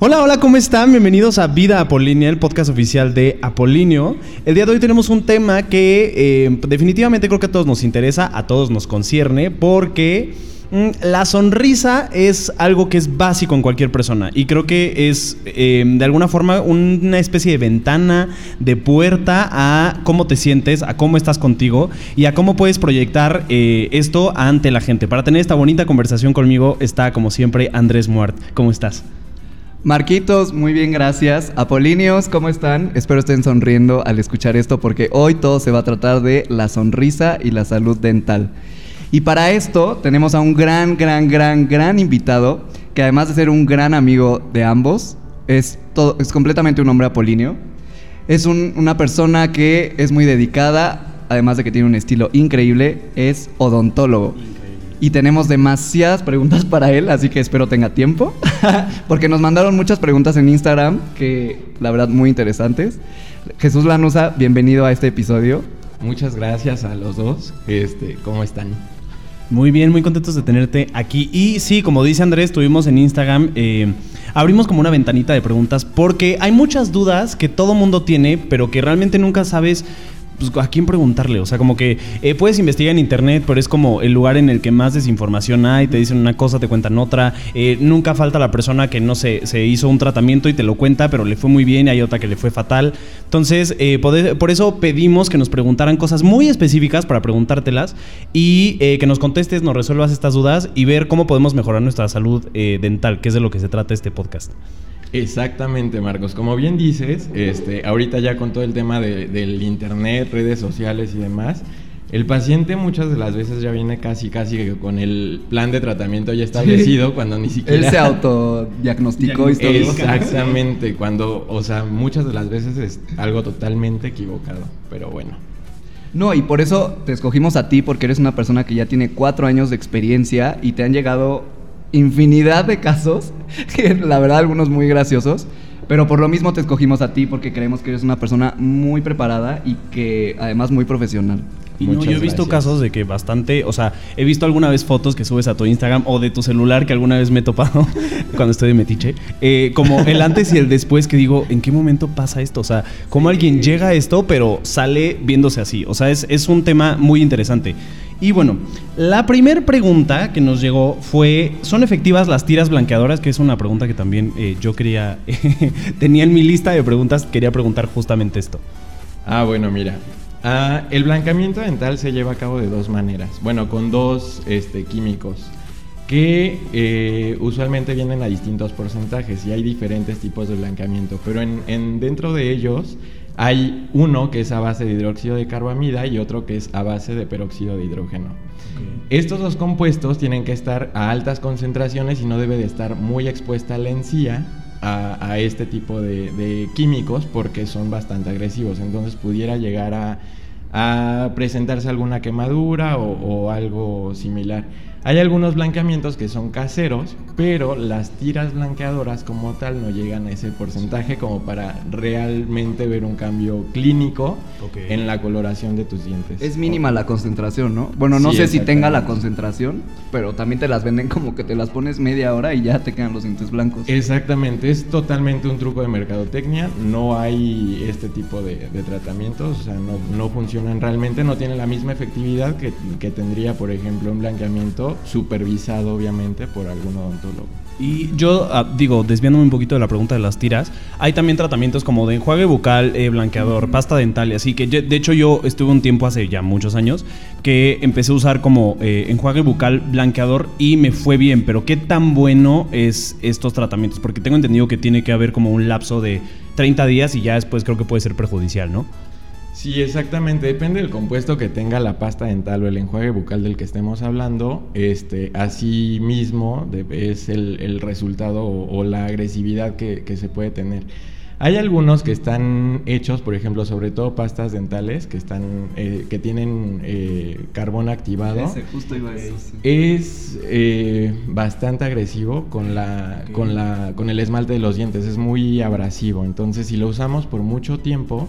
Hola, hola, ¿cómo están? Bienvenidos a Vida Apolínea, el podcast oficial de Apolinio. El día de hoy tenemos un tema que eh, definitivamente creo que a todos nos interesa, a todos nos concierne, porque la sonrisa es algo que es básico en cualquier persona y creo que es eh, de alguna forma una especie de ventana, de puerta a cómo te sientes, a cómo estás contigo y a cómo puedes proyectar eh, esto ante la gente. Para tener esta bonita conversación conmigo está como siempre Andrés Muart. ¿Cómo estás? Marquitos, muy bien, gracias. Apolíneos, ¿cómo están? Espero estén sonriendo al escuchar esto porque hoy todo se va a tratar de la sonrisa y la salud dental. Y para esto tenemos a un gran, gran, gran, gran invitado que además de ser un gran amigo de ambos, es, todo, es completamente un hombre apolíneo. Es un- una persona que es muy dedicada, además de que tiene un estilo increíble, es odontólogo. Y tenemos demasiadas preguntas para él, así que espero tenga tiempo. Porque nos mandaron muchas preguntas en Instagram, que la verdad muy interesantes. Jesús Lanusa, bienvenido a este episodio. Muchas gracias a los dos. Este, ¿cómo están? Muy bien, muy contentos de tenerte aquí. Y sí, como dice Andrés, tuvimos en Instagram, eh, abrimos como una ventanita de preguntas porque hay muchas dudas que todo mundo tiene, pero que realmente nunca sabes pues, a quién preguntarle. O sea, como que eh, puedes investigar en internet, pero es como el lugar en el que más desinformación hay. Te dicen una cosa, te cuentan otra. Eh, nunca falta la persona que no sé, se hizo un tratamiento y te lo cuenta, pero le fue muy bien y hay otra que le fue fatal. Entonces, eh, por eso pedimos que nos preguntaran cosas muy específicas para preguntártelas y que nos contestes, nos resuelvas estas dudas y ver cómo podemos mejorar nuestra salud dental, que es de lo que se trata este podcast. Exactamente, Marcos. Como bien dices, este, ahorita ya con todo el tema de- del internet, redes sociales y demás, el paciente muchas de las veces ya viene casi, casi con el plan de tratamiento ya establecido cuando ni siquiera... Él se autodiagnosticó y todo. Exactamente, cuando, o sea, muchas de las veces es algo totalmente equivocado, pero bueno. No, y por eso te escogimos a ti, porque eres una persona que ya tiene cuatro años de experiencia y te han llegado infinidad de casos, que la verdad algunos muy graciosos, pero por lo mismo te escogimos a ti porque creemos que eres una persona muy preparada y que además muy profesional. Y no, yo he visto gracias. casos de que bastante, o sea, he visto alguna vez fotos que subes a tu Instagram o de tu celular que alguna vez me he topado cuando estoy de metiche, eh, como el antes y el después que digo, ¿en qué momento pasa esto? O sea, cómo alguien llega a esto pero sale viéndose así. O sea, es, es un tema muy interesante. Y bueno, la primera pregunta que nos llegó fue, ¿son efectivas las tiras blanqueadoras? Que es una pregunta que también eh, yo quería, tenía en mi lista de preguntas, quería preguntar justamente esto. Ah, bueno, mira. Ah, el blancamiento dental se lleva a cabo de dos maneras. Bueno, con dos este, químicos que eh, usualmente vienen a distintos porcentajes y hay diferentes tipos de blancamiento, pero en- dentro de ellos hay uno que es a base de hidróxido de carbamida y otro que es a base de peróxido de hidrógeno. Estos dos compuestos tienen que estar a altas concentraciones y no debe de estar muy expuesta la encía a, a este tipo de, de químicos porque son bastante agresivos. Entonces pudiera llegar a, a presentarse alguna quemadura o, o algo similar. Hay algunos blanqueamientos que son caseros, pero las tiras blanqueadoras como tal no llegan a ese porcentaje como para realmente ver un cambio clínico en la coloración de tus dientes. Es mínima la concentración, ¿no? Bueno, no Sí, sé si tenga la concentración, pero también te las venden como que te las pones media hora y ya te quedan los dientes blancos. Exactamente, es totalmente un truco de mercadotecnia, no hay este tipo de, de tratamientos, o sea, no, no funcionan realmente, no tienen la misma efectividad que, que tendría, por ejemplo, un blanqueamiento supervisado, obviamente, por algún odontólogo. Y yo ah, digo, desviándome un poquito de la pregunta de las tiras, hay también tratamientos como de enjuague bucal, eh, blanqueador, pasta dental y así, que yo- de hecho yo estuve un tiempo hace ya muchos años que empecé a usar como eh, enjuague bucal, blanqueador y me fue bien, pero ¿qué tan bueno es estos tratamientos? Porque tengo entendido que tiene que haber como un lapso de 30 días y ya después creo que puede ser perjudicial, ¿no? Sí, exactamente. Depende del compuesto que tenga la pasta dental o el enjuague bucal del que estemos hablando. Este, así mismo es el, el resultado o, o la agresividad que, que se puede tener. Hay algunos que están hechos, por ejemplo, sobre todo pastas dentales que están, eh, que tienen eh, carbón activado. Ese, justo iba a decir. Es eh, bastante agresivo con, la, con, la, con el esmalte de los dientes, es muy abrasivo. Entonces, si lo usamos por mucho tiempo,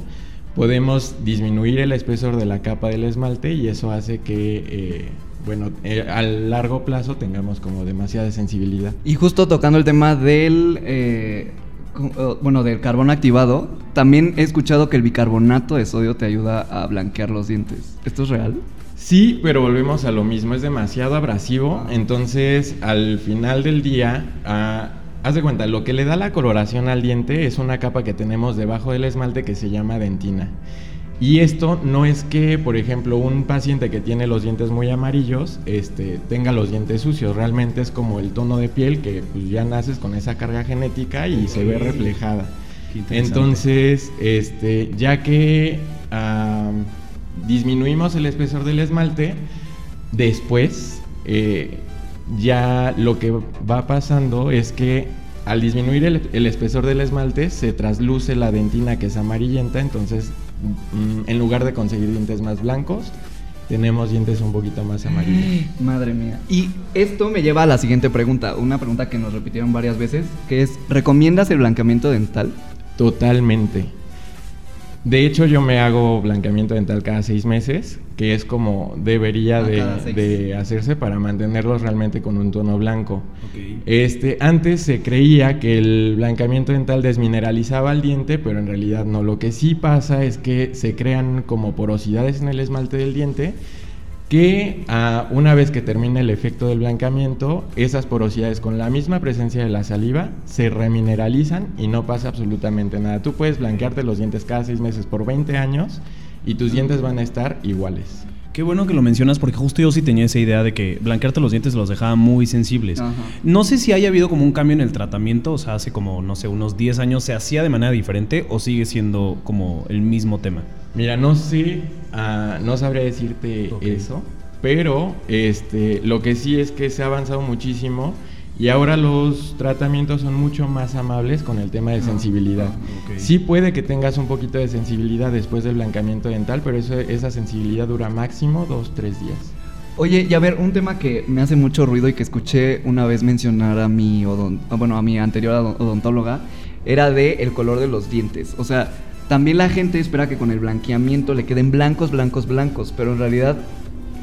podemos disminuir el espesor de la capa del esmalte y eso hace que, eh, bueno, eh, a largo plazo tengamos como demasiada sensibilidad. Y justo tocando el tema del, eh, eh, bueno, del carbón activado, también he escuchado que el bicarbonato de sodio te ayuda a blanquear los dientes. ¿Esto es real? Sí, pero volvemos a lo mismo, es demasiado abrasivo, entonces al final del día, ah, haz de cuenta, lo que le da la coloración al diente es una capa que tenemos debajo del esmalte que se llama dentina. Y esto no es que, por ejemplo, un paciente que tiene los dientes muy amarillos este, tenga los dientes sucios. Realmente es como el tono de piel que pues, ya naces con esa carga genética y se ve reflejada. Entonces, este, ya que disminuimos el espesor del esmalte, después eh, ya lo que va pasando es que al disminuir el, el espesor del esmalte se trasluce la dentina que es amarillenta, entonces mm, en lugar de conseguir dientes más blancos, tenemos dientes un poquito más amarillos. Madre mía. Y esto me lleva a la siguiente pregunta, una pregunta que nos repitieron varias veces, que es, ¿recomiendas el blanqueamiento dental? Totalmente. De hecho, yo me hago blanqueamiento dental cada seis meses, que es como debería Ah, de, hacerse para mantenerlos realmente con un tono blanco. Este, antes se creía que el blanqueamiento dental desmineralizaba el diente, pero en realidad no. Lo que sí pasa es que se crean como porosidades en el esmalte del diente que ah, una vez que termine el efecto del blanqueamiento, esas porosidades con la misma presencia de la saliva se remineralizan y no pasa absolutamente nada. Tú puedes blanquearte los dientes cada seis meses por 20 años y tus dientes van a estar iguales. Qué bueno que lo mencionas porque justo yo sí tenía esa idea de que blanquearte los dientes los dejaba muy sensibles. Ajá. No sé si haya habido como un cambio en el tratamiento, o sea, hace como, no sé, unos 10 años se hacía de manera diferente o sigue siendo como el mismo tema. Mira, no sé, ah, no sabría decirte eso, pero este, lo que sí es que se ha avanzado muchísimo y ahora los tratamientos son mucho más amables con el tema de sensibilidad. ok. Sí puede que tengas un poquito de sensibilidad después del blanqueamiento dental, pero eso- esa sensibilidad dura máximo dos, tres días. Oye, y a ver, un tema que me hace mucho ruido y que escuché una vez mencionar a mi odon- ah, bueno, a mi anterior odon- odontóloga era de el color de los dientes. O sea, también la gente espera que con el blanqueamiento le queden blancos, blancos, blancos, pero en realidad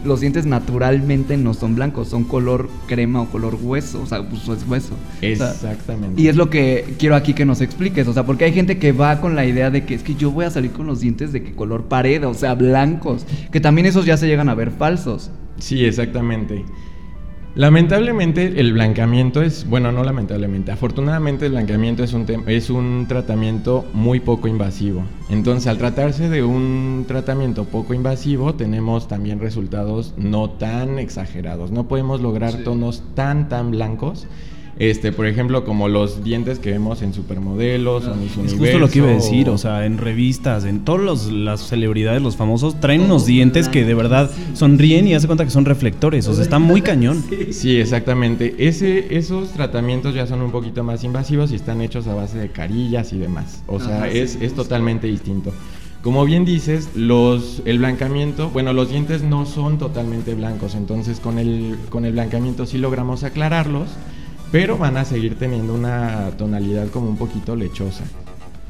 los dientes naturalmente no son blancos, son color crema o color hueso, o sea, pues es hueso. O sea, Exactamente. y es lo que quiero aquí que nos expliques, o sea, porque hay gente que va con la idea de que es que yo voy a salir con los dientes de que color pared, o sea, blancos, que también esos ya se llegan a ver falsos. Sí, exactamente. Lamentablemente el blanqueamiento es, bueno, no lamentablemente, afortunadamente el blanqueamiento es un, es un tratamiento muy poco invasivo. Entonces, al tratarse de un tratamiento poco invasivo, tenemos también resultados no tan exagerados. No podemos lograr Sí. tonos tan, tan blancos. Este, por ejemplo, como los dientes que vemos en supermodelos o Miss Es justo lo que iba a decir, o- o sea, en revistas, en todas las celebridades, los famosos, traen unos dientes que de verdad sonríen y hace cuenta que son reflectores, o sea, está muy cañón. Sí, exactamente. Ese, esos tratamientos ya son un poquito más invasivos y están hechos a base de carillas y demás. O sea, Ajá, sí, es, es totalmente distinto. Como bien dices, los, el blancamiento, bueno, los dientes no son totalmente blancos, entonces con el, con el blancamiento sí logramos aclararlos, pero van a seguir teniendo una tonalidad como un poquito lechosa.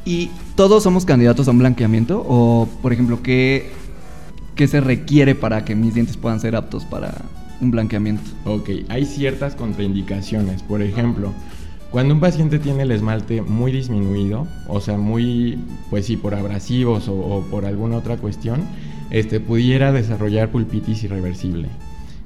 ¿Y todos somos candidatos a un blanqueamiento? O, por ejemplo, ¿qué, qué se requiere para que mis dientes puedan ser aptos para un blanqueamiento? Ok, hay ciertas contraindicaciones. Por ejemplo, cuando un paciente tiene el esmalte muy disminuido, o sea, muy, pues sí, por abrasivos o, o por alguna otra cuestión, este, pudiera desarrollar pulpitis irreversible.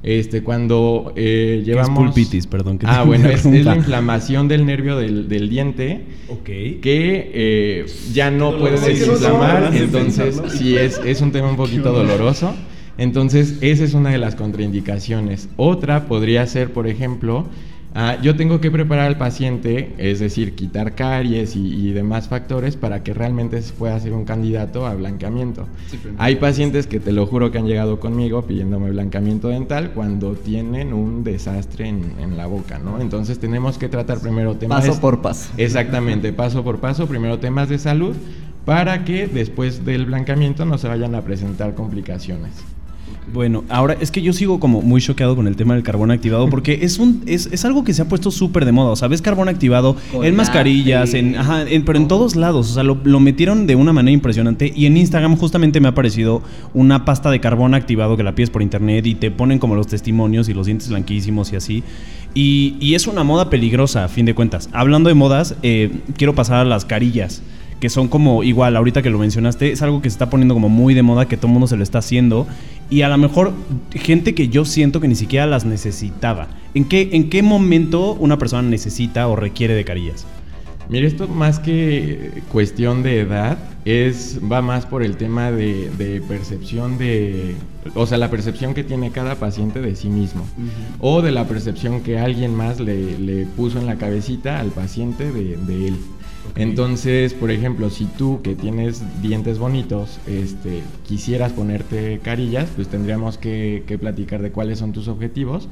Este, cuando eh, ¿Qué es llevamos... pulpitis? Perdón, que Ah, bueno, es, es la inflamación del nervio del, del diente Ok. que eh, ya no puede desinflamar, entonces sí es, es un tema un poquito doloroso. Entonces, esa es una de las contraindicaciones. Otra podría ser, por ejemplo, ah, yo tengo que preparar al paciente, es decir, quitar caries y, y demás factores para que realmente se pueda ser un candidato a blanqueamiento. Hay pacientes que te lo juro que han llegado conmigo pidiéndome blanqueamiento dental cuando tienen un desastre en, en la boca, ¿no? Entonces tenemos que tratar primero temas... Paso por paso. Exactamente, paso por paso, primero temas de salud para que después del blanqueamiento no se vayan a presentar complicaciones. Bueno, ahora es que yo sigo como muy choqueado con el tema del carbón activado porque es un es, es algo que se ha puesto súper de moda. O sea, ves carbón activado en mascarillas, en, ajá, en- pero en todos lados. O sea, lo, lo metieron de una manera impresionante. Y en Instagram justamente me ha aparecido una pasta de carbón activado que la pides por internet y te ponen como los testimonios y los dientes blanquísimos y así. Y, es una moda peligrosa, a fin de cuentas. Hablando de modas, eh, quiero pasar a las carillas que son como igual, ahorita que lo mencionaste, es algo que se está poniendo como muy de moda, que todo el mundo se lo está haciendo, y a lo mejor gente que yo siento que ni siquiera las necesitaba. ¿En qué, en qué momento una persona necesita o requiere de carillas? Mire, esto más que cuestión de edad, es, va más por el tema de percepción de, o sea, la percepción que tiene cada paciente de sí mismo, o de la percepción que alguien más le, le puso en la cabecita al paciente de, de él. Entonces, por ejemplo, si tú que tienes dientes bonitos, este, quisieras ponerte carillas, pues tendríamos que, que platicar de cuáles son tus objetivos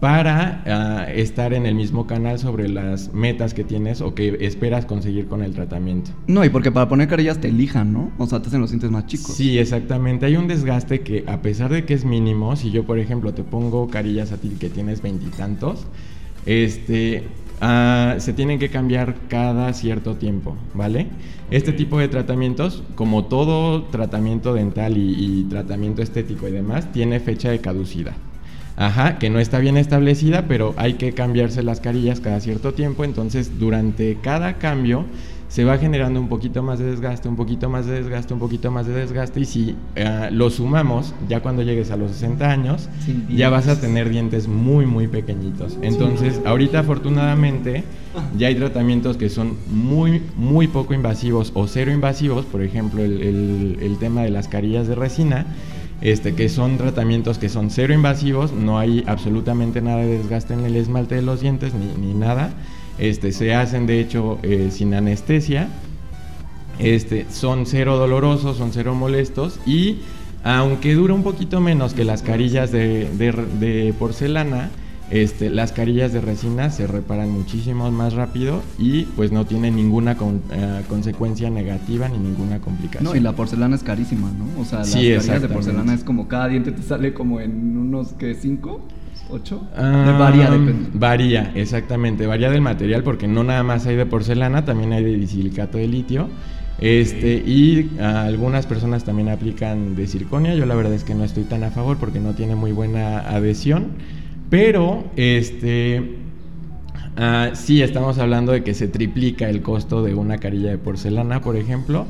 para ah, estar en el mismo canal sobre las metas que tienes o que esperas conseguir con el tratamiento. No, y porque para poner carillas te elijan, ¿no? O sea, te hacen los dientes más chicos. Sí, exactamente. Hay un desgaste que a pesar de que es mínimo, si yo por ejemplo te pongo carillas a ti que tienes veintitantos, este, ah, se tienen que cambiar cada cierto tiempo, ¿vale? Este tipo de tratamientos, como todo tratamiento dental y, y tratamiento estético y demás, tiene fecha de caducidad. Ajá, que no está bien establecida, pero hay que cambiarse las carillas cada cierto tiempo. Entonces, durante cada cambio se va generando un poquito más de desgaste, un poquito más de desgaste, un poquito más de desgaste. Y si eh, lo sumamos, ya cuando llegues a los 60 años, ya vas a tener dientes muy, muy pequeñitos. Entonces, ahorita afortunadamente ya hay tratamientos que son muy, muy poco invasivos o cero invasivos. Por ejemplo, el, el- el tema de las carillas de resina este, que son tratamientos que son cero invasivos, no hay absolutamente nada de desgaste en el esmalte de los dientes ni, ni nada. Este, se hacen de hecho eh, sin anestesia. Este, son cero dolorosos, son cero molestos y aunque dura un poquito menos que las carillas de, de- de porcelana, este, las carillas de resina se reparan muchísimo más rápido y pues no tienen ninguna con- eh, consecuencia negativa ni ninguna complicación. No, y la porcelana es carísima, ¿no? O sea, las Sí, carillas de porcelana es como cada diente te sale como en unos, ¿qué? ¿Cinco? ¿Ocho? De varía, depende. Varía, exactamente. Varía del material porque no nada más hay de porcelana, también hay de disilicato de litio. Este, y algunas personas también aplican de circonia. Yo la verdad es que no estoy tan a favor porque no tiene muy buena adhesión. Pero, este, ah, sí estamos hablando de que se triplica el costo de una carilla de porcelana, por ejemplo,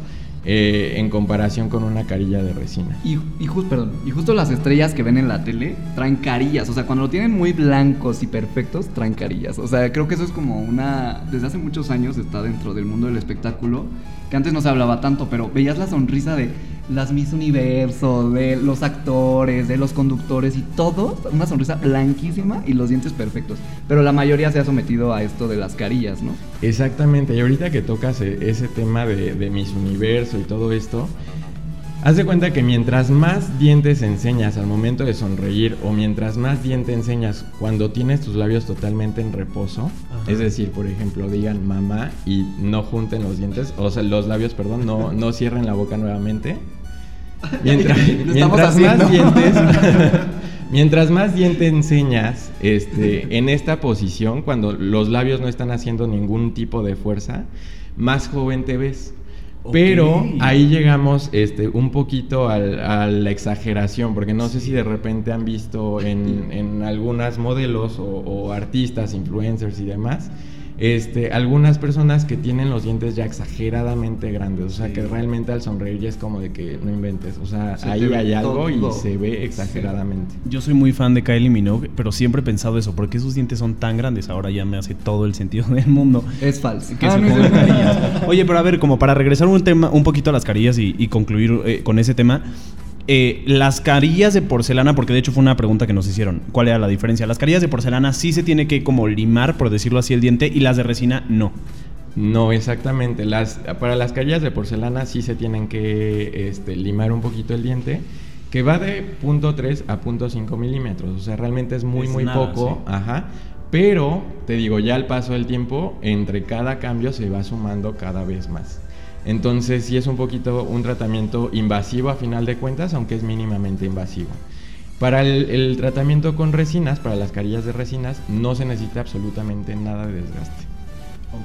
eh, en comparación con una carilla de resina. Y, justo las estrellas que ven en la tele traen carillas. O sea, cuando lo tienen muy blancos y perfectos, traen carillas. O sea, creo que eso es como una. Desde hace muchos años está dentro del mundo del espectáculo. Que antes no se hablaba tanto, pero veías la sonrisa de las Miss Universo, de los actores, de los conductores y todos. Una sonrisa blanquísima y los dientes perfectos. Pero la mayoría se ha sometido a esto de las carillas, ¿no? Exactamente, y ahorita que tocas e- ese tema de, de Miss Universo y todo esto, haz de cuenta que mientras más dientes enseñas al momento de sonreír o mientras más diente enseñas cuando tienes tus labios totalmente en reposo, Ajá. es decir, por ejemplo, digan mamá y no junten los dientes, o sea, los labios, perdón, no, no cierren la boca nuevamente. Mientras, mientras más dientes, mientras más diente enseñas este, en esta posición, cuando los labios no están haciendo ningún tipo de fuerza, más joven te ves. Pero ahí llegamos este, un poquito al- a la exageración, porque no sé si de repente han visto en, en algunas modelos o, o artistas, influencers y demás, este, algunas personas que tienen los dientes ya exageradamente grandes, o sea que realmente al sonreír ya es como de que no inventes, o sea, Se ahí hay algo y se ve exageradamente. Yo soy muy fan de Kylie Minogue, pero siempre he pensado eso, ¿por qué sus dientes son tan grandes? Ahora ya me hace todo el sentido del mundo. Es falso. Que Ah, se no es pongan carillas. Oye, pero a ver, como para regresar un tema, un poquito a las carillas y, y concluir eh, con ese tema. Eh, las carillas de porcelana, porque de hecho fue una pregunta que nos hicieron. ¿Cuál era la diferencia? Las carillas de porcelana sí se tiene que como limar, por decirlo así, el diente, y las de resina no. No, exactamente. Las, para las carillas de porcelana sí se tienen que este, limar un poquito el diente, que va de punto .3 a punto .5 milímetros. O sea, realmente es muy, Es muy nada, poco. sí. Ajá. Pero, te digo, ya al paso del tiempo, entre cada cambio se va sumando cada vez más. Entonces, sí es un poquito un tratamiento invasivo a final de cuentas, aunque es mínimamente invasivo. Para el, el tratamiento con resinas, para las carillas de resinas, no se necesita absolutamente nada de desgaste.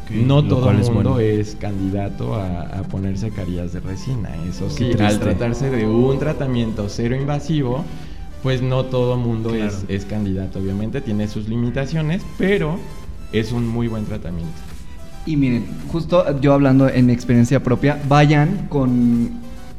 no todo el es mundo bueno. es candidato a, a ponerse carillas de resina. Eso sí, al tratarse de un tratamiento cero invasivo, pues no todo mundo Claro. es, es candidato. Obviamente tiene sus limitaciones, pero es un muy buen tratamiento. Y miren, justo yo hablando en experiencia propia, vayan con,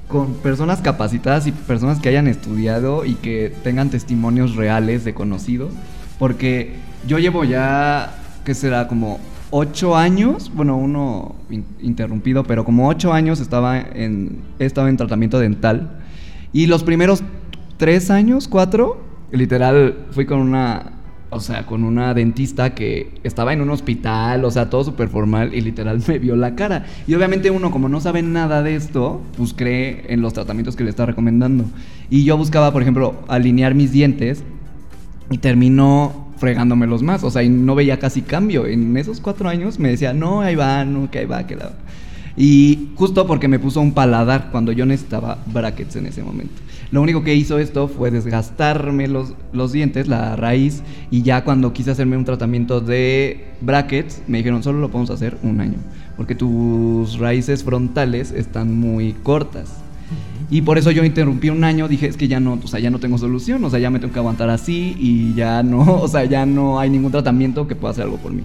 con personas capacitadas y personas que hayan estudiado y que tengan testimonios reales de conocidos. Porque yo llevo ya, ¿qué será? Como ocho años, bueno, uno in- interrumpido, pero como ocho años estaba en, he estado en tratamiento dental. Y los primeros tres años, cuatro, literal, fui con una, o sea, con una dentista que estaba en un hospital, o sea, todo súper formal y literal me vio la cara. Y obviamente uno, como no sabe nada de esto, pues cree en los tratamientos que le está recomendando. Y yo buscaba, por ejemplo, alinear mis dientes y terminó fregándomelos más. O sea, y no veía casi cambio. En esos cuatro años me decía, no, ahí va, no, que ahí va, que la. Y justo porque me puso un paladar cuando yo necesitaba brackets en ese momento. Lo único que hizo esto fue desgastarme los, los dientes, la raíz, y ya cuando quise hacerme un tratamiento de brackets, me dijeron, solo lo podemos hacer un año, porque tus raíces frontales están muy cortas. Y por eso yo interrumpí un año, dije, es que ya no, o sea, ya no tengo solución, o sea, ya me tengo que aguantar así y ya no, o sea, ya no hay ningún tratamiento que pueda hacer algo por mí.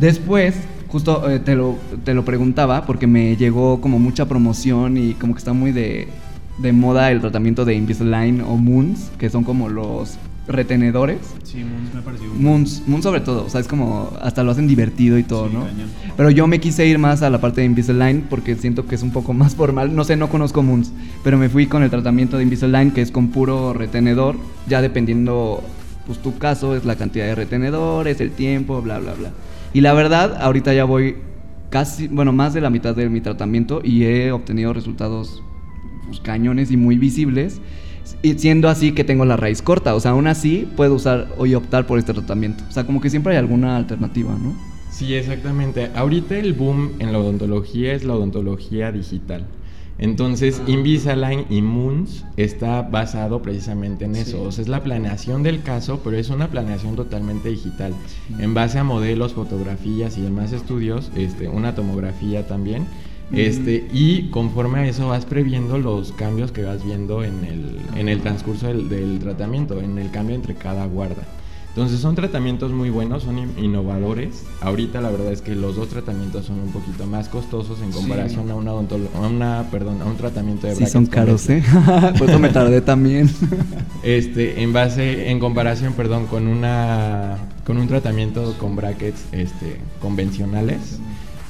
Después, justo eh, te, lo, te lo preguntaba porque me llegó como mucha promoción y como que está muy de, de moda el tratamiento de Invisalign o Moons, que son como los retenedores. Sí, Moons me un- Moons, Moons sobre todo, o sea, es como hasta lo hacen divertido y todo, Sí, ¿no? Pero yo me quise ir más a la parte de Invisalign porque siento que es un poco más formal. No sé, no conozco Moons, pero me fui con el tratamiento de Invisalign que es con puro retenedor, ya dependiendo, pues tu caso es la cantidad de retenedores, el tiempo, bla, bla, bla. Y la verdad, ahorita ya voy casi, bueno, más de la mitad de mi tratamiento y he obtenido resultados pues, cañones y muy visibles. Y siendo así que tengo la raíz corta, o sea, aún así puedo usar y optar por este tratamiento. O sea, como que siempre hay alguna alternativa, ¿no? Sí, exactamente. Ahorita el boom en la odontología es la odontología digital. Entonces, Invisalign y Moons está basado precisamente en eso. Sí. O sea, es la planeación del caso, pero es una planeación totalmente digital. En base a modelos, fotografías y demás estudios, este, una tomografía también. Este, y conforme a eso vas previendo los cambios que vas viendo en el, en el transcurso del, del tratamiento, en el cambio entre cada guarda. Entonces son tratamientos muy buenos, son in- innovadores. Ahorita la verdad es que los dos tratamientos son un poquito más costosos en Sí. comparación a una a una, perdón, a un tratamiento de Sí, brackets son caros, ¿eh? Por eso me tardé también. Este, en base, en comparación, perdón, con una, con un tratamiento con brackets, este, convencionales.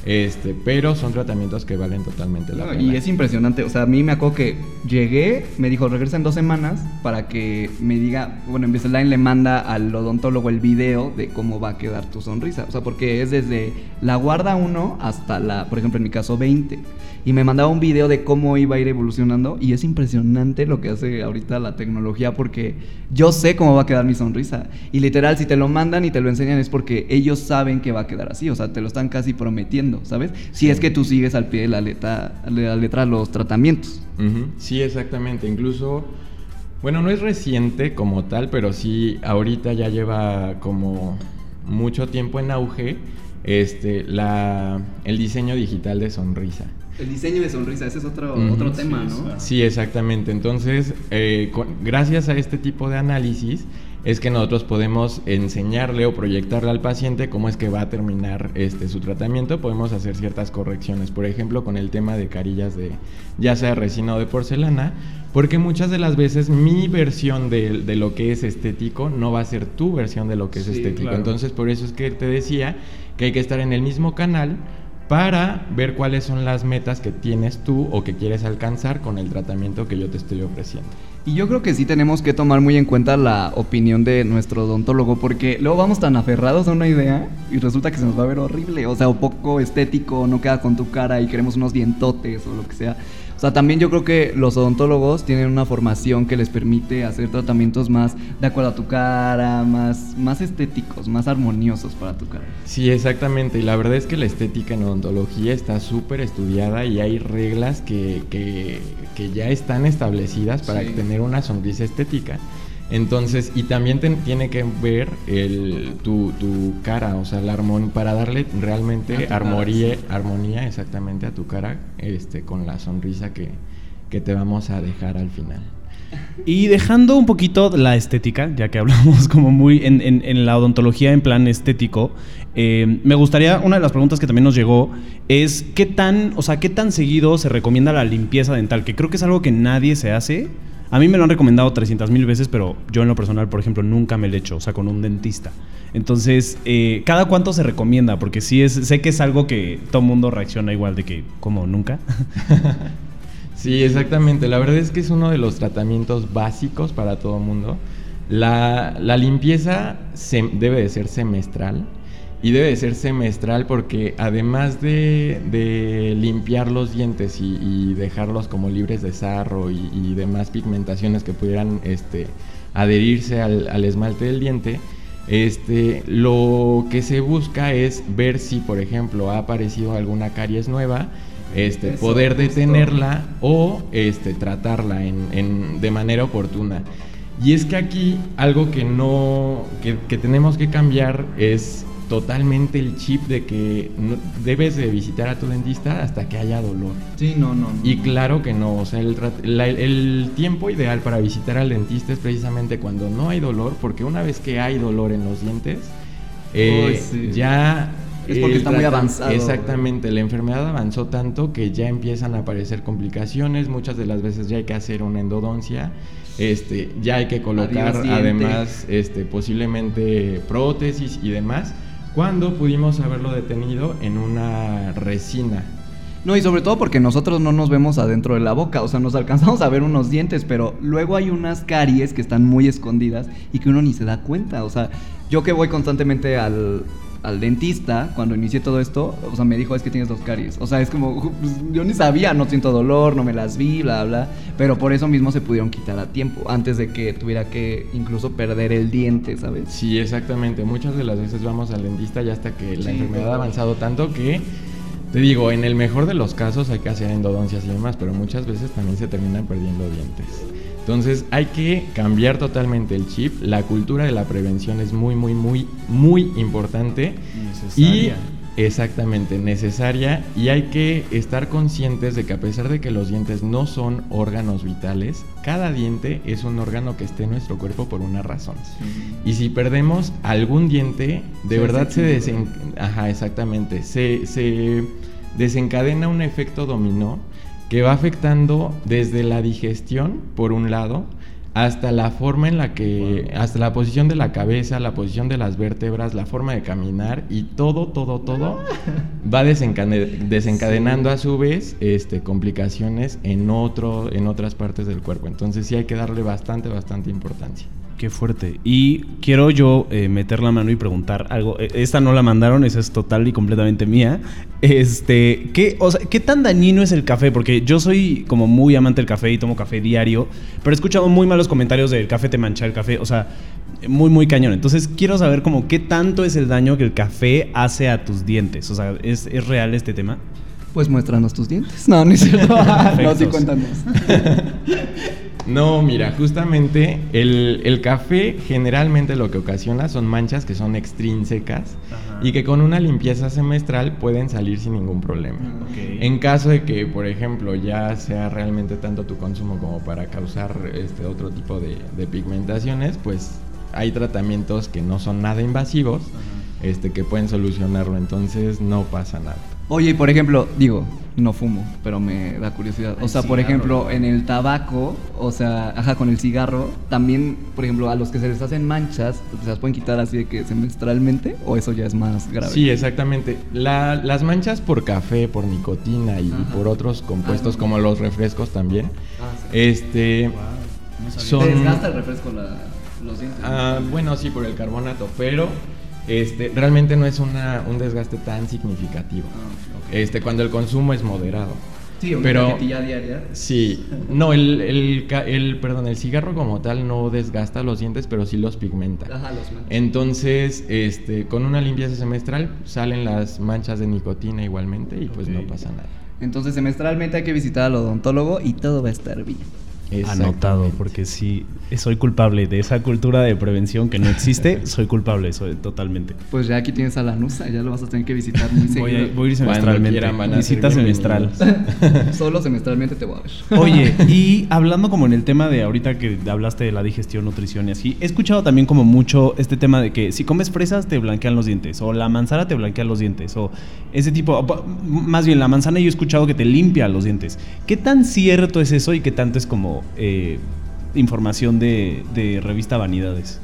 Este, pero son tratamientos que valen totalmente la No, pena. y es impresionante, o sea, a mí me acuerdo que llegué, me dijo, regresa en dos semanas para que me diga, bueno, Invisalign le manda al odontólogo el video de cómo va a quedar tu sonrisa, o sea, porque es desde la guarda 1 hasta la, por ejemplo, en mi caso 20, y me mandaba un video de cómo iba a ir evolucionando, y es impresionante lo que hace ahorita la tecnología, porque yo sé cómo va a quedar mi sonrisa, y literal, si te lo mandan y te lo enseñan es porque ellos saben que va a quedar así, o sea, te lo están casi prometiendo, ¿sabes? Si es que tú sigues al pie de la letra, de la letra los tratamientos. Sí, exactamente. Incluso, bueno, no es reciente como tal, pero sí ahorita ya lleva como mucho tiempo en auge este, la, el diseño digital de sonrisa. El diseño de sonrisa, ese es otro, Ujú. otro Sí, tema, es ¿no? Sí, exactamente. Entonces, eh, con- gracias a este tipo de análisis es que nosotros podemos enseñarle o proyectarle al paciente cómo es que va a terminar este, su tratamiento. Podemos hacer ciertas correcciones, por ejemplo, con el tema de carillas de ya sea resina o de porcelana, porque muchas de las veces mi versión de, de lo que es estético no va a ser tu versión de lo que es Sí, estético. claro. Entonces, por eso es que te decía que hay que estar en el mismo canal para ver cuáles son las metas que tienes tú o que quieres alcanzar con el tratamiento que yo te estoy ofreciendo. Y yo creo que sí tenemos que tomar muy en cuenta la opinión de nuestro odontólogo, porque luego vamos tan aferrados a una idea y resulta que se nos va a ver horrible, o sea, o poco estético, no queda con tu cara y queremos unos dientotes o lo que sea. O sea, también yo creo que los odontólogos tienen una formación que les permite hacer tratamientos más de acuerdo a tu cara, más, más estéticos, más armoniosos para tu cara. Sí, exactamente. Y la verdad es que la estética en odontología está súper estudiada y hay reglas que, que- que ya están establecidas para Sí. tener una sonrisa estética. Entonces, y también te- tiene que ver el, tu, tu cara, o sea, la armon para darle realmente A tu cara, armonía, sí. armonía exactamente a tu cara, este, con la sonrisa que, que te vamos a dejar al final. Y dejando un poquito la estética, ya que hablamos como muy en, en- en la odontología en plan estético, eh, me gustaría, una de las preguntas que también nos llegó es qué tan, o sea, qué tan seguido se recomienda la limpieza dental, que creo que es algo que nadie se hace. A mí me lo han recomendado 300 mil veces, pero yo en lo personal, por ejemplo, nunca me lo he hecho, o sea, con un dentista. Entonces, eh, ¿cada cuánto se recomienda? Porque sí es, sé que es algo que todo mundo reacciona igual de que, como nunca. Sí, exactamente. La verdad es que es uno de los tratamientos básicos para todo mundo. La, limpieza se- debe de ser semestral. Y debe de ser semestral porque además de, de limpiar los dientes y, y dejarlos como libres de sarro y, y demás pigmentaciones que pudieran este, adherirse al, al esmalte del diente, este, lo que se busca es ver si, por ejemplo, ha aparecido alguna caries nueva, este, Eso, poder detenerla o este, tratarla en, en- de manera oportuna. Y es que aquí algo que no que, que tenemos que cambiar es totalmente el chip de que no- debes de visitar a tu dentista hasta que haya dolor. Sí, no, no. no. Y claro que no, o sea, el, la- el tiempo ideal para visitar al dentista es precisamente cuando no hay dolor, porque una vez que hay dolor en los dientes, eh, sí. ya... Es porque está muy avanzado. Exactamente, la enfermedad avanzó tanto que ya empiezan a aparecer complicaciones, muchas de las veces ya hay que hacer una endodoncia, este, ya hay que colocar Adiós, además este, posiblemente prótesis y demás, cuando pudimos haberlo detenido en una resina. No, y sobre todo porque nosotros no nos vemos adentro de la boca, o sea, nos alcanzamos a ver unos dientes, pero luego hay unas caries que están muy escondidas y que uno ni se da cuenta, o sea, yo que voy constantemente al, al dentista, cuando inicié todo esto, o sea, me dijo, es que tienes dos caries, o sea, es como, pues, yo ni sabía, no siento dolor, no me las vi, bla, bla, pero por eso mismo se pudieron quitar a tiempo, antes de que tuviera que incluso perder el diente, ¿sabes? Sí, exactamente. Muchas de las veces vamos al dentista ya hasta que la enfermedad ha avanzado tanto que, te digo, en el mejor de los casos hay que hacer endodoncias y demás, pero muchas veces también se terminan perdiendo dientes. Entonces hay que cambiar totalmente el chip. La cultura de la prevención es muy, muy, muy, muy importante. Necesaria. Y exactamente, necesaria. Y hay que estar conscientes de que a pesar de que los dientes no son órganos vitales, cada diente es un órgano que esté en nuestro cuerpo por una razón. Y si perdemos algún diente, de verdad se desen... Ajá, exactamente. Se, se desencadena un efecto dominó que va afectando desde la digestión, por un lado, hasta la forma en la que, hasta la posición de la cabeza, la posición de las vértebras, la forma de caminar y todo, todo, todo va desencade- desencadenando a su vez este, complicaciones en, otro, en otras partes del cuerpo. Entonces sí hay que darle bastante, bastante importancia. Qué fuerte. Y quiero yo eh, meter la mano y preguntar algo. Eh, Esta no la mandaron, esa es total y completamente mía. Este, ¿qué, o sea, ¿qué tan dañino es el café? Porque yo soy como muy amante del café y tomo café diario, pero he escuchado muy malos comentarios del café te mancha el café, o sea, muy, muy cañón. Entonces quiero saber como qué tanto es el daño que el café hace a tus dientes. O sea, ¿es, es real este tema? Pues muéstranos tus dientes. No, no es cierto. no, sí, cuéntanos. No, mira, justamente el, el café generalmente lo que ocasiona son manchas que son extrínsecas Ajá. y que con una limpieza semestral pueden salir sin ningún problema. Ok. En caso de que, por ejemplo, ya sea realmente tanto tu consumo como para causar este otro tipo de, de pigmentaciones, pues hay tratamientos que no son nada invasivos, este, que pueden solucionarlo, entonces no pasa nada. Oye, y por ejemplo, digo, no fumo, pero me da curiosidad. O sea, por ejemplo, en el tabaco, o sea, ajá, con el cigarro, también, por ejemplo, a los que se les hacen manchas, ¿se las pueden quitar así de que semestralmente? ¿O eso ya es más grave? Sí, exactamente. La- las manchas por café, por nicotina y Ajá. por otros compuestos Ah, como los refrescos también, Ah, sí. este, son... ¿Te desgasta el refresco la- los dientes? Ah, bueno, sí, por el carbonato, pero este, realmente no es una, un desgaste tan significativo. Ah. Este, cuando el consumo es moderado. Sí, una pero- diaria. Sí, no, el, el, perdón, el cigarro como tal no desgasta los dientes, pero sí los pigmenta. Ajá, los manchas. Entonces, este, con una limpieza semestral salen las manchas de nicotina igualmente y pues no pasa nada. Entonces, semestralmente hay que visitar al odontólogo y todo va a estar bien. Anotado, porque sí, soy culpable de esa cultura de prevención que no existe, soy culpable soy, totalmente. Pues ya aquí tienes a la Nusa, ya lo vas a tener que visitar muy seguido. Voy a, voy a ir semestralmente. Visita semestral. Solo semestralmente te voy a ver. Oye, y hablando como en el tema de ahorita que hablaste de la digestión, nutrición y así, he escuchado también como mucho este tema de que si comes fresas te blanquean los dientes, o la manzana te blanquea los dientes, o ese tipo, más bien la manzana yo he escuchado que te limpia los dientes. ¿Qué tan cierto es eso y qué tanto es como eh, información de, de, revista Vanidades.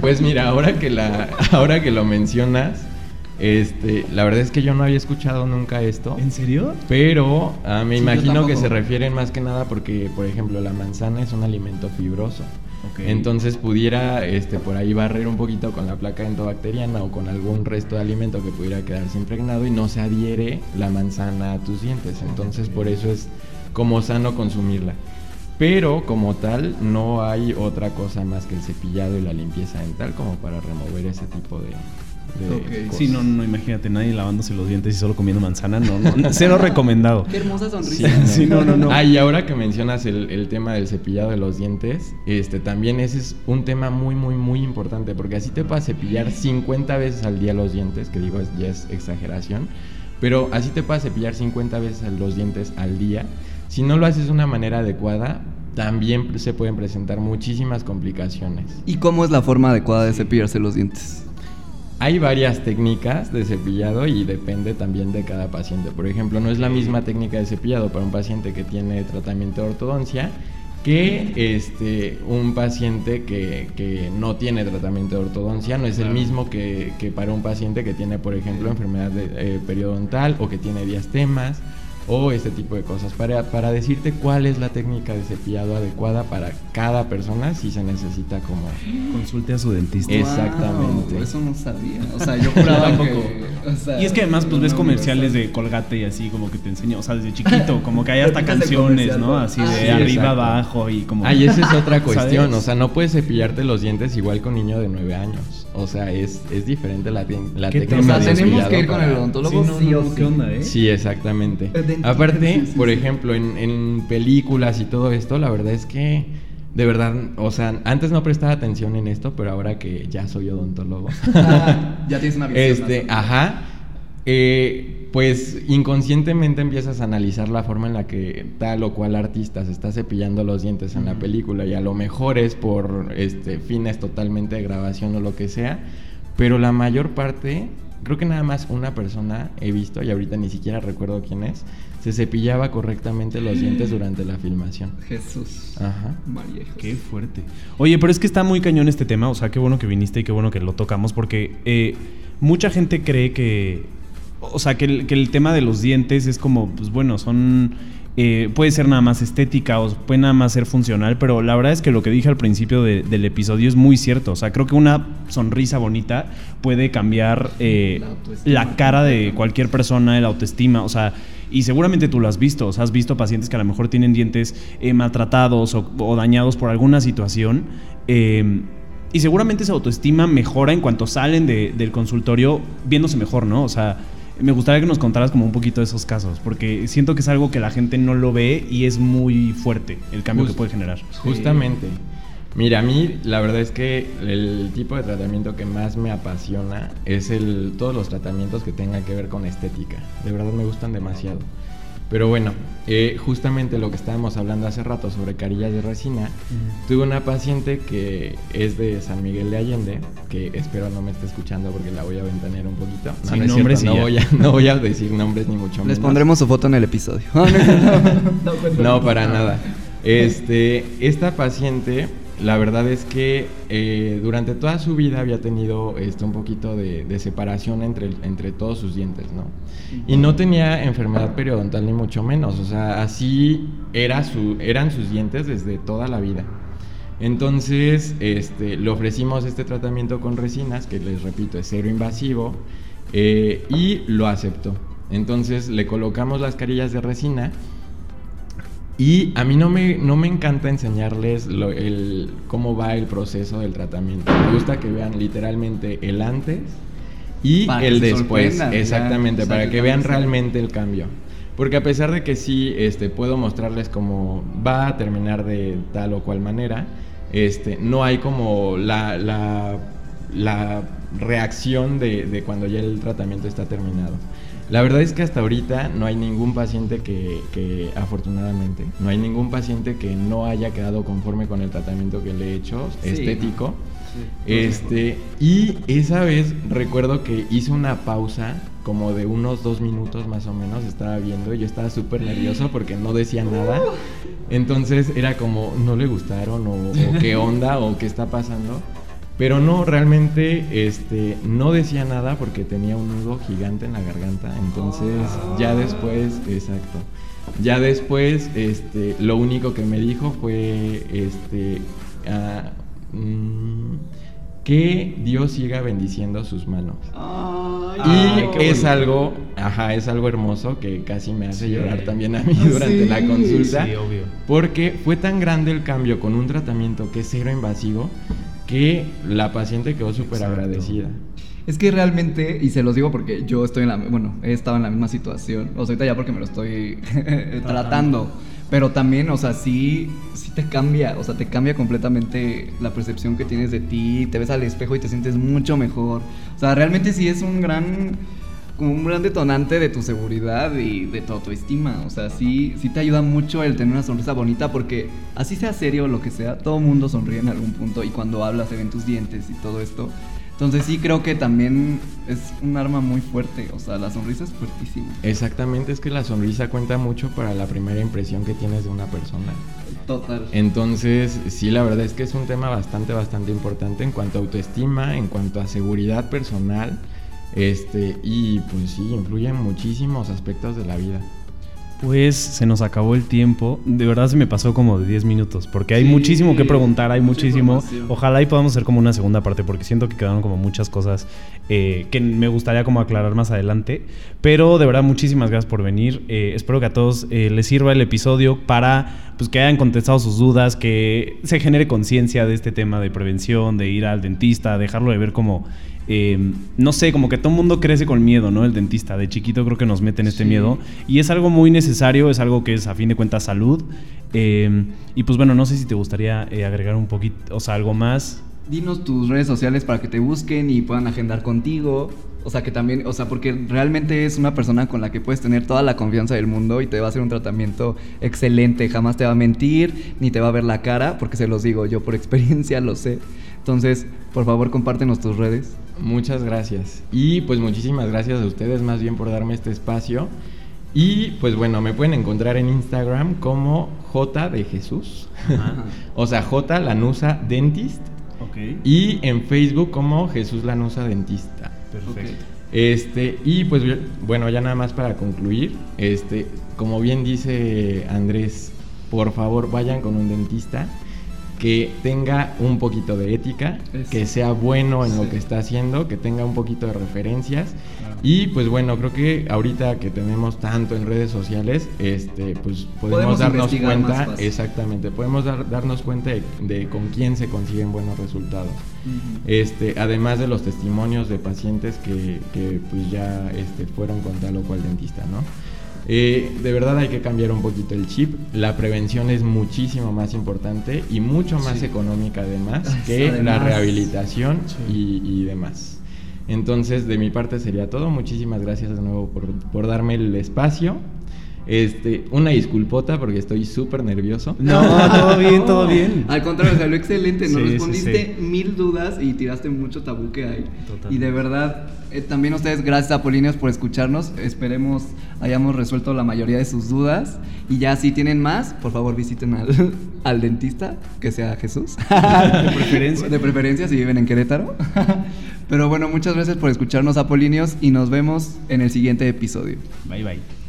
pues mira, ahora que, la, ahora que lo mencionas, este, la verdad es que yo no había escuchado nunca esto. ¿En serio? Pero ah, me imagino que se refieren más que nada porque, por ejemplo, la manzana es un alimento fibroso. Entonces pudiera este, por ahí barrer un poquito con la placa endobacteriana o con algún resto de alimento que pudiera quedarse impregnado y no se adhiere la manzana a tus dientes. Entonces por eso es como sano consumirla. Pero como tal, no hay otra cosa más que el cepillado y la limpieza dental como para remover ese tipo de, de Sí, no, no, imagínate, nadie lavándose los dientes y solo comiendo manzana, no, no, cero recomendado. Qué hermosa sonrisa. Sí, no, no, no. Ah, y ahora que mencionas el, el, tema del cepillado de los dientes, este también ese es un tema muy, muy, muy importante, porque así te puedes cepillar 50 veces al día los dientes, que digo, ya es exageración, pero así te puedes cepillar 50 veces los dientes al día si no lo haces de una manera adecuada, también se pueden presentar muchísimas complicaciones. ¿Y cómo es la forma adecuada de cepillarse los dientes? Hay varias técnicas de cepillado y depende también de cada paciente. Por ejemplo, no es la misma técnica de cepillado para un paciente que tiene tratamiento de ortodoncia que este, un paciente que, no tiene tratamiento de ortodoncia no es el mismo que, para un paciente que tiene, por ejemplo, enfermedad de, eh, periodontal o que tiene diastemas o este tipo de cosas. Para, para decirte cuál es la técnica de cepillado adecuada para cada persona si se necesita como consulte a su dentista. Exactamente. Eso no sabía. O sea yo juraba que, y es que además pues ves comerciales de Colgate y así como que te enseño o sea desde chiquito como que hay hasta canciones no así de arriba abajo y como ay esa es otra cuestión o sea no puedes cepillarte los dientes igual con niño de nueve años o sea es, es diferente la, la técnica o sea, tenemos que ir con el odontólogo sí, ¿qué onda, eh? sí exactamente. Aparte, por ejemplo, en, películas y todo esto, la verdad es que, de verdad, o sea, antes no prestaba atención en esto, pero ahora que ya soy odontólogo. ya tienes una visión. Este, ajá. Eh, pues inconscientemente empiezas a analizar la forma en la que tal o cual artista se está cepillando los dientes en la película y a lo mejor es por este, fines totalmente de grabación o lo que sea, pero la mayor parte, creo que nada más una persona he visto y ahorita ni siquiera recuerdo quién es, se cepillaba correctamente los dientes durante la filmación. Jesús. Ajá. María Qué fuerte. Oye, pero es que está muy cañón este tema, o sea, qué bueno que viniste y qué bueno que lo tocamos, porque eh, mucha gente cree que, o sea, que el, que el tema de los dientes es como, pues bueno, son eh, puede ser nada más estética o puede nada más ser funcional, pero la verdad es que lo que dije al principio del episodio es muy cierto. O sea, creo que una sonrisa bonita puede cambiar eh, la, cara de cualquier persona, el autoestima. O sea, y seguramente tú lo has visto. O sea, has visto pacientes que a lo mejor tienen dientes eh, maltratados o, dañados por alguna situación. y seguramente esa autoestima mejora en cuanto salen del consultorio viéndose mejor, ¿no? O sea, me gustaría que nos contaras como un poquito de esos casos, porque siento que es algo que la gente no lo ve y es muy fuerte el cambio que puede generar. Justamente. Mira, a mí la verdad es que el tipo de tratamiento que más me apasiona es el todos los tratamientos que tengan que ver con estética. De verdad me gustan demasiado. Pero bueno, eh, justamente lo que estábamos hablando hace rato sobre carillas de resina, tuve una paciente que es de San Miguel de Allende, que espero no me esté escuchando porque la voy a ventanear un poquito. No, no, nombres no, voy a, no voy a decir nombres ni mucho menos. Les pondremos su foto en el episodio. no, para nada. Este, esta paciente la verdad es que eh, durante toda su vida había tenido este, un poquito de, separación entre, entre, todos sus dientes, ¿no? Y no tenía enfermedad periodontal ni mucho menos, o sea, así era su, eran sus dientes desde toda la vida. Entonces, este, le ofrecimos este tratamiento con resinas, que les repito, es cero invasivo, eh, y lo aceptó. Entonces, le colocamos las carillas de resina y a mí no me, no me encanta enseñarles el, cómo va el proceso del tratamiento. Me gusta que vean literalmente el antes y el después. Exactamente, para que vean realmente el cambio. Porque a pesar de que sí este, puedo mostrarles cómo va a terminar de tal o cual manera, este, no hay como la, la, la reacción de, de, cuando ya el tratamiento está terminado. La verdad es que hasta ahorita no hay ningún paciente que, que, afortunadamente, no hay ningún paciente que no haya quedado conforme con el tratamiento que le he hecho, sí. estético. Sí. Este, y esa vez recuerdo que hice una pausa como de unos dos minutos más o menos, estaba viendo y yo estaba súper nervioso porque no decía nada. Entonces era como, no le gustaron o, o qué onda o qué está pasando. Pero no, realmente este, no decía nada porque tenía un nudo gigante en la garganta. Entonces, ya después, exacto. Ya después, este, lo único que me dijo fue, este, uh, mmm, que Dios siga bendiciendo sus manos. Y es bonito. algo, ajá, es algo hermoso que casi me hace sí. llorar también a mí durante sí. la consulta. Sí, obvio. Porque fue tan grande el cambio con un tratamiento que es cero invasivo que la paciente quedó súper agradecida. Es que realmente, y se los digo porque yo estoy en la, bueno, he estado en la misma situación, o sea, ahorita ya porque me lo estoy tratando, pero también, o sea, sí, sí te cambia, o sea, te cambia completamente la percepción que tienes de ti, te ves al espejo y te sientes mucho mejor, o sea, realmente sí es un gran, como un gran detonante de tu seguridad y de tu autoestima. O sea, sí, sí te ayuda mucho el tener una sonrisa bonita porque así sea serio o lo que sea, todo mundo sonríe en algún punto y cuando hablas se ven tus dientes y todo esto. Entonces sí creo que también es un arma muy fuerte, o sea, la sonrisa es fuertísima. Exactamente, es que la sonrisa cuenta mucho para la primera impresión que tienes de una persona. Total. Entonces, sí, la verdad es que es un tema bastante, bastante importante en cuanto a autoestima, en cuanto a seguridad personal este, y pues sí, influye en muchísimos aspectos de la vida. Pues se nos acabó el tiempo. De verdad se me pasó como de 10 minutos. Porque hay sí, muchísimo que preguntar, hay muchísimo. Ojalá y podamos hacer como una segunda parte. Porque siento que quedaron como muchas cosas eh, que me gustaría como aclarar más adelante. Pero de verdad, muchísimas gracias por venir. Eh, espero que a todos eh, les sirva el episodio para pues, que hayan contestado sus dudas, que se genere conciencia de este tema de prevención, de ir al dentista, dejarlo de ver como eh, no sé, como que todo el mundo crece con miedo, ¿no? El dentista. De chiquito creo que nos meten este sí. miedo. Y es algo muy necesario, es algo que es a fin de cuentas salud. Eh, y pues bueno, no sé si te gustaría eh, agregar un poquito, o sea, algo más. Dinos tus redes sociales para que te busquen y puedan agendar contigo. O sea, que también, o sea, porque realmente es una persona con la que puedes tener toda la confianza del mundo y te va a hacer un tratamiento excelente. Jamás te va a mentir, ni te va a ver la cara, porque se los digo, yo por experiencia lo sé. Entonces, por favor, compártenos tus redes. Muchas gracias. Y pues muchísimas gracias a ustedes más bien por darme este espacio. Y pues bueno, me pueden encontrar en Instagram como J de Jesús. o sea, J Lanusa Dentist. Okay. Y en Facebook como Jesús Lanusa Dentista. Perfecto. Este, y pues bueno, ya nada más para concluir, este, como bien dice Andrés, por favor vayan con un dentista que tenga un poquito de ética, es, que sea bueno en sí. lo que está haciendo, que tenga un poquito de referencias. Claro. Y pues bueno, creo que ahorita que tenemos tanto en redes sociales, este, pues podemos, podemos darnos cuenta, exactamente, podemos dar, darnos cuenta de, de, con quién se consiguen buenos resultados. Uh -huh. este, además de los testimonios de pacientes que, que pues ya este, fueron con tal o cual dentista, ¿no? Eh, de verdad hay que cambiar un poquito el chip. La prevención es muchísimo más importante y mucho más sí. económica además que además. la rehabilitación sí. y, y, demás. Entonces, de mi parte sería todo. Muchísimas gracias de nuevo por, por darme el espacio. Este, una disculpota porque estoy súper nervioso. No, todo bien, todo bien. Al contrario, salió excelente. Nos sí, respondiste sí, sí. mil dudas y tiraste mucho tabú que hay. Totalmente. Y de verdad, eh, también ustedes, gracias a Polineos por escucharnos. Esperemos hayamos resuelto la mayoría de sus dudas. Y ya si tienen más, por favor visiten al, al dentista, que sea Jesús. De preferencia. De preferencia si viven en Querétaro. Pero bueno, muchas gracias por escucharnos, Apolíneos, y nos vemos en el siguiente episodio. Bye bye.